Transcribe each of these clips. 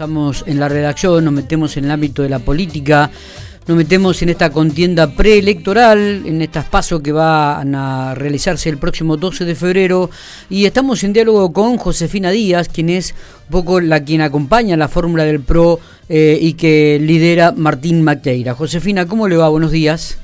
Estamos en la redacción, nos metemos en el ámbito de la política, nos metemos en esta contienda preelectoral, en estas pasos que van a realizarse el próximo 12 de febrero y estamos en diálogo con Josefina Díaz, quien es un poco la quien acompaña la fórmula del PRO eh, y que lidera Martín Maqueira. Josefina, ¿cómo le va? Buenos días.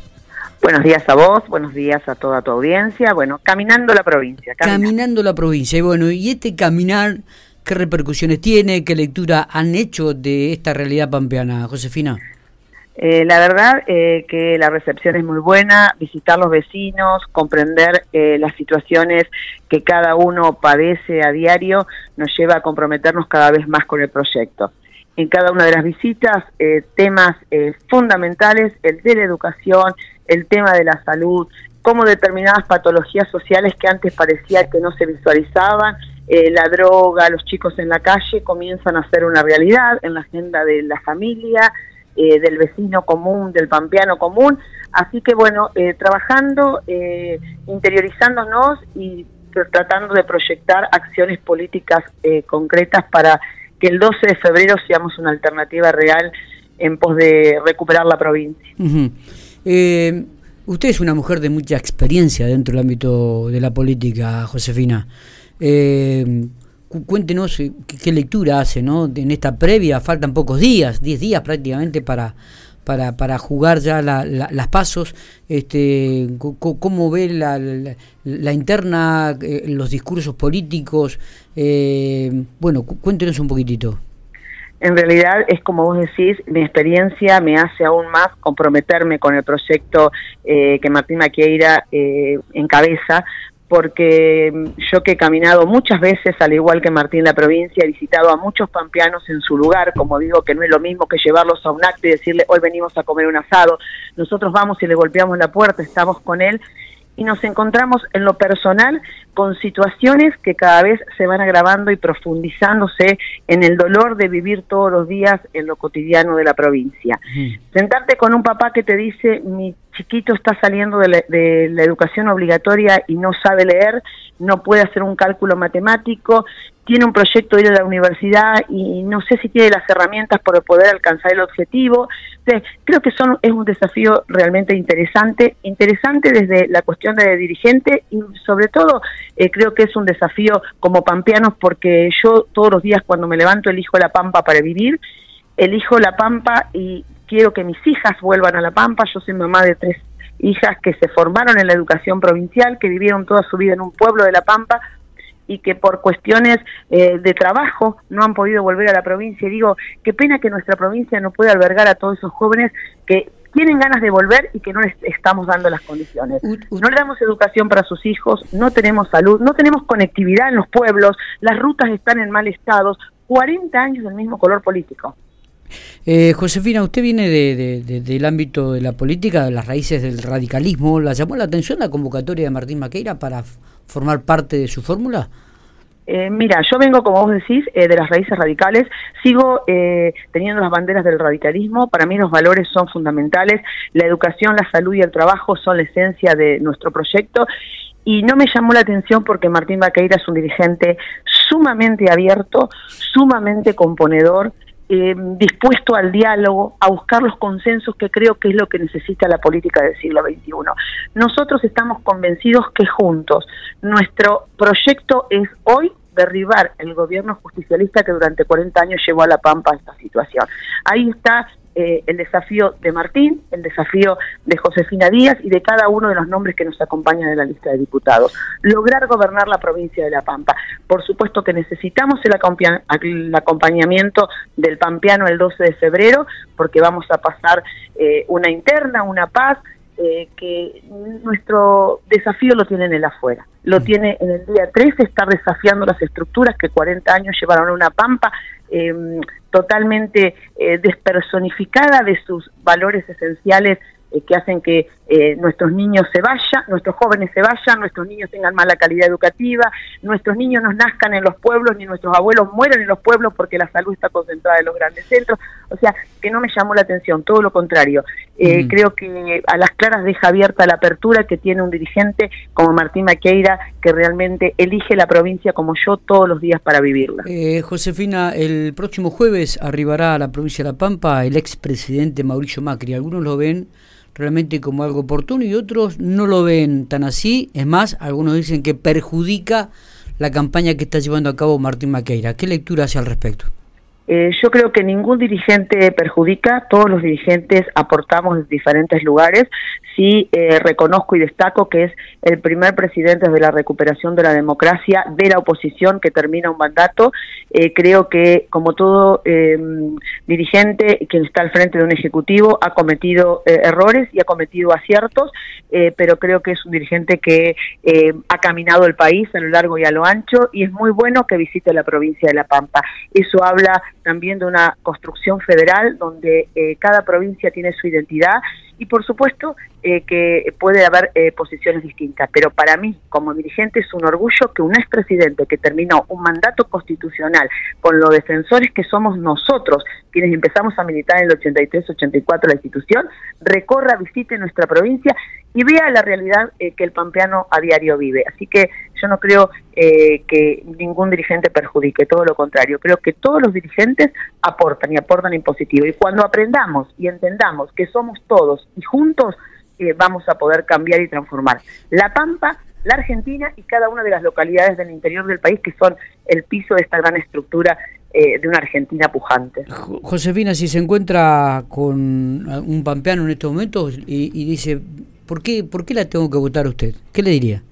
Buenos días a vos, buenos días a toda tu audiencia. Bueno, caminando la provincia. Caminando, la provincia. Y bueno, ¿y este caminar qué repercusiones tiene? ¿Qué lectura han hecho de esta realidad pampeana, Josefina? Eh, la verdad eh, que la recepción es muy buena, visitar los vecinos, comprender eh, las situaciones que cada uno padece a diario, nos lleva a comprometernos cada vez más con el proyecto. En cada una de las visitas, temas fundamentales, el de la educación, el tema de la salud, cómo determinadas patologías sociales que antes parecía que no se visualizaban, eh, la droga, los chicos en la calle, comienzan a ser una realidad en la agenda de la familia, eh, del vecino común, del pampeano común. Así que bueno, eh, trabajando, interiorizándonos y tratando de proyectar acciones políticas concretas para que el 12 de febrero seamos una alternativa real en pos de recuperar la provincia. Eh, usted es una mujer de mucha experiencia dentro del ámbito de la política, Josefina. Eh, cuéntenos eh, qué, lectura hace ¿no? en esta previa. Faltan pocos días, 10 días prácticamente para, para, para jugar ya las pasos. Este, ¿Cómo ve la, la, interna, los discursos políticos? bueno, cuéntenos un poquitito en realidad es como vos decís, mi experiencia me hace aún más comprometerme con el proyecto eh, que Martín Maqueira eh, encabeza, porque yo que he caminado muchas veces, al igual que Martín la provincia, he visitado a muchos pampeanos en su lugar, como digo que no es lo mismo que llevarlos a un acto y decirle hoy venimos a comer un asado, nosotros vamos y le golpeamos la puerta, estamos con él y nos encontramos en lo personal con situaciones que cada vez se van agravando y profundizándose en el dolor de vivir todos los días en lo cotidiano de la provincia. Sentarte con un papá que te dice, mi chiquito está saliendo de la, educación obligatoria y no sabe leer, no puede hacer un cálculo matemático, tiene un proyecto de ir a la universidad y no sé si tiene las herramientas para poder alcanzar el objetivo. creo que son, es un desafío realmente interesante, interesante desde la cuestión de dirigente y sobre todo eh, creo que es un desafío como pampeanos porque yo todos los días cuando me levanto elijo la pampa para vivir, elijo la pampa y quiero que mis hijas vuelvan a La Pampa, yo soy mamá de tres hijas que se formaron en la educación provincial, que vivieron toda su vida en un pueblo de La Pampa y que por cuestiones eh, de trabajo no han podido volver a la provincia. Y digo, qué pena que nuestra provincia no pueda albergar a todos esos jóvenes que tienen ganas de volver y que no les estamos dando las condiciones. No le damos educación para sus hijos, no tenemos salud, no tenemos conectividad en los pueblos, las rutas están en mal estado, 40 años del mismo color político. Eh, Josefina, usted viene de, del ámbito de la política, de las raíces del radicalismo. ¿La llamó la atención la convocatoria de Martín Maqueira para formar parte de su fórmula? Eh, mira, yo vengo, como vos decís, eh, de las raíces radicales, sigo eh, teniendo las banderas del radicalismo, para mí los valores son fundamentales, la educación, la salud y el trabajo son la esencia de nuestro proyecto y no me llamó la atención porque Martín Maqueira es un dirigente sumamente abierto, sumamente componedor, eh, dispuesto al diálogo, a buscar los consensos que creo que es lo que necesita la política del siglo XXI. Nosotros estamos convencidos que juntos nuestro proyecto es hoy derribar el gobierno justicialista que durante 40 años llevó a La Pampa a esta situación. Ahí está eh, el desafío de Martín, el desafío de Josefina Díaz y de cada uno de los nombres que nos acompañan en la lista de diputados. Lograr gobernar la provincia de La Pampa. Por supuesto que necesitamos el, acompañamiento del pampeano el 12 de febrero, porque vamos a pasar eh, una interna, una paz, eh, que nuestro desafío lo tiene en el afuera, lo mm. tiene en el día 13, está desafiando las estructuras que 40 años llevaron a una pampa eh, totalmente eh, despersonificada de sus valores esenciales eh, que hacen que eh, nuestros niños se vayan, nuestros jóvenes se vayan, nuestros niños tengan mala calidad educativa, nuestros niños no nazcan en los pueblos ni nuestros abuelos mueran en los pueblos porque la salud está concentrada en los grandes centros. O sea, que no me llamó la atención, todo lo contrario. Eh, creo que a las claras deja abierta la apertura que tiene un dirigente como Martín Maqueira, que realmente elige la provincia como yo todos los días para vivirla. Eh, Josefina, el próximo jueves arribará a la provincia de La Pampa el expresidente Mauricio Macri. Algunos lo ven realmente como algo oportuno y otros no lo ven tan así. Es más, algunos dicen que perjudica la campaña que está llevando a cabo Martín Maqueira. ¿Qué lectura hace al respecto? Eh, yo creo que ningún dirigente perjudica, todos los dirigentes aportamos en diferentes lugares. Sí eh, reconozco y destaco que es el primer presidente de la recuperación de la democracia de la oposición que termina un mandato. Eh, creo que, como todo dirigente, quien está al frente de un ejecutivo ha cometido errores y ha cometido aciertos, pero creo que es un dirigente que ha caminado el país a lo largo y a lo ancho y es muy bueno que visite la provincia de La Pampa. Eso habla también de una construcción federal donde eh, cada provincia tiene su identidad y por supuesto eh, que puede haber eh, posiciones distintas, pero para mí como dirigente es un orgullo que un expresidente que terminó un mandato constitucional con los defensores que somos nosotros, quienes empezamos a militar en el 83-84 la institución, recorra, visite nuestra provincia y vea la realidad eh, que el pampeano a diario vive. Así que yo no creo que ningún dirigente perjudique, todo lo contrario, creo que todos los dirigentes aportan y aportan en positivo. Y cuando aprendamos y entendamos que somos todos y juntos eh, vamos a poder cambiar y transformar. La Pampa, la Argentina y cada una de las localidades del interior del país que son el piso de esta gran estructura eh, de una Argentina pujante. Josefina, si se encuentra con un pampeano en estos momentos y, dice, ¿por qué, ¿por qué la tengo que votar usted? ¿Qué le diría?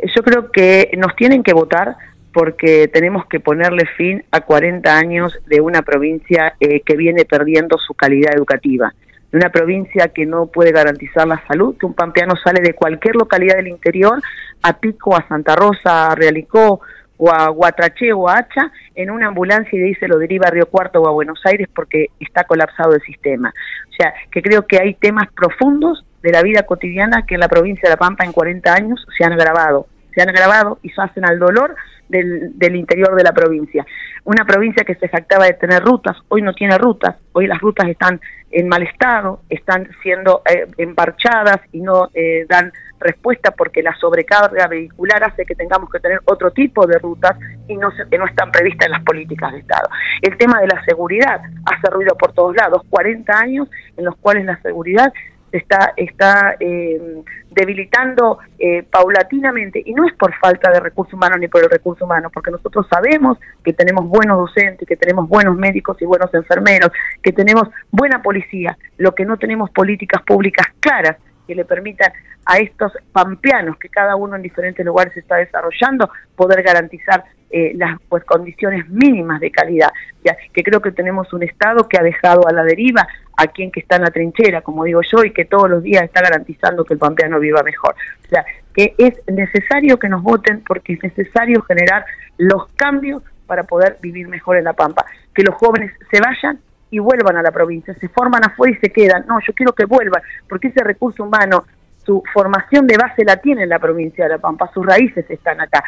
Eh, yo creo que nos tienen que votar porque tenemos que ponerle fin a 40 años de una provincia que viene perdiendo su calidad educativa de una provincia que no puede garantizar la salud, que un pampeano sale de cualquier localidad del interior, a Pico, a Santa Rosa, a Realicó, o a Guatraché o a Hacha en una ambulancia y de ahí se lo deriva a Río Cuarto o a Buenos Aires porque está colapsado el sistema. O sea, que creo que hay temas profundos de la vida cotidiana que en la provincia de La Pampa en 40 años se han agravado. Se han agravado y se hacen al dolor del, del interior de la provincia. Una provincia que se jactaba de tener rutas, hoy no tiene rutas, hoy las rutas están en mal estado, están siendo eh, emparchadas y no eh, dan respuesta porque la sobrecarga vehicular hace que tengamos que tener otro tipo de rutas y no, se, no están previstas en las políticas de Estado. El tema de la seguridad hace ruido por todos lados, 40 años en los cuales la seguridad está, está eh, debilitando eh, paulatinamente, y no es por falta de recursos humanos ni por el recurso humano, porque nosotros sabemos que tenemos buenos docentes, que tenemos buenos médicos y buenos enfermeros, que tenemos buena policía, lo que no tenemos políticas públicas claras que le permitan a estos pampeanos que cada uno en diferentes lugares está desarrollando poder garantizar eh, las pues condiciones mínimas de calidad ya que creo que tenemos un estado que ha dejado a la deriva a quien que está en la trinchera como digo yo y que todos los días está garantizando que el pampeano viva mejor o sea que es necesario que nos voten porque es necesario generar los cambios para poder vivir mejor en la pampa que los jóvenes se vayan y vuelvan a la provincia, se forman afuera y se quedan. No, yo quiero que vuelvan, porque ese recurso humano, su formación de base la tiene en la provincia de La Pampa, sus raíces están acá.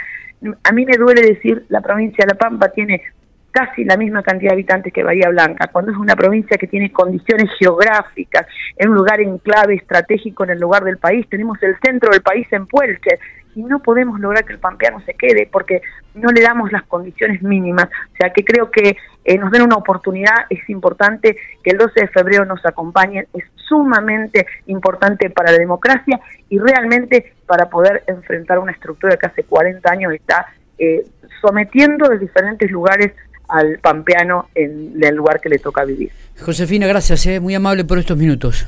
A mí me duele decir, la provincia de La Pampa tiene casi la misma cantidad de habitantes que Bahía Blanca, cuando es una provincia que tiene condiciones geográficas, en un lugar en clave estratégico en el lugar del país, tenemos el centro del país en Puelche, y no podemos lograr que el pampeano se quede porque no le damos las condiciones mínimas. O sea que creo que eh, nos den una oportunidad, es importante que el 12 de febrero nos acompañen, es sumamente importante para la democracia y realmente para poder enfrentar una estructura que hace 40 años está eh, sometiendo de diferentes lugares al pampeano en el lugar que le toca vivir. Josefina, gracias, eh, muy amable por estos minutos.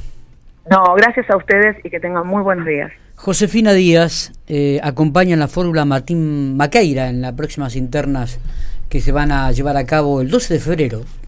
No, gracias a ustedes y que tengan muy buenos días. Josefina Díaz eh, acompaña en la fórmula Martín Maqueira en las próximas internas que se van a llevar a cabo el 12 de febrero.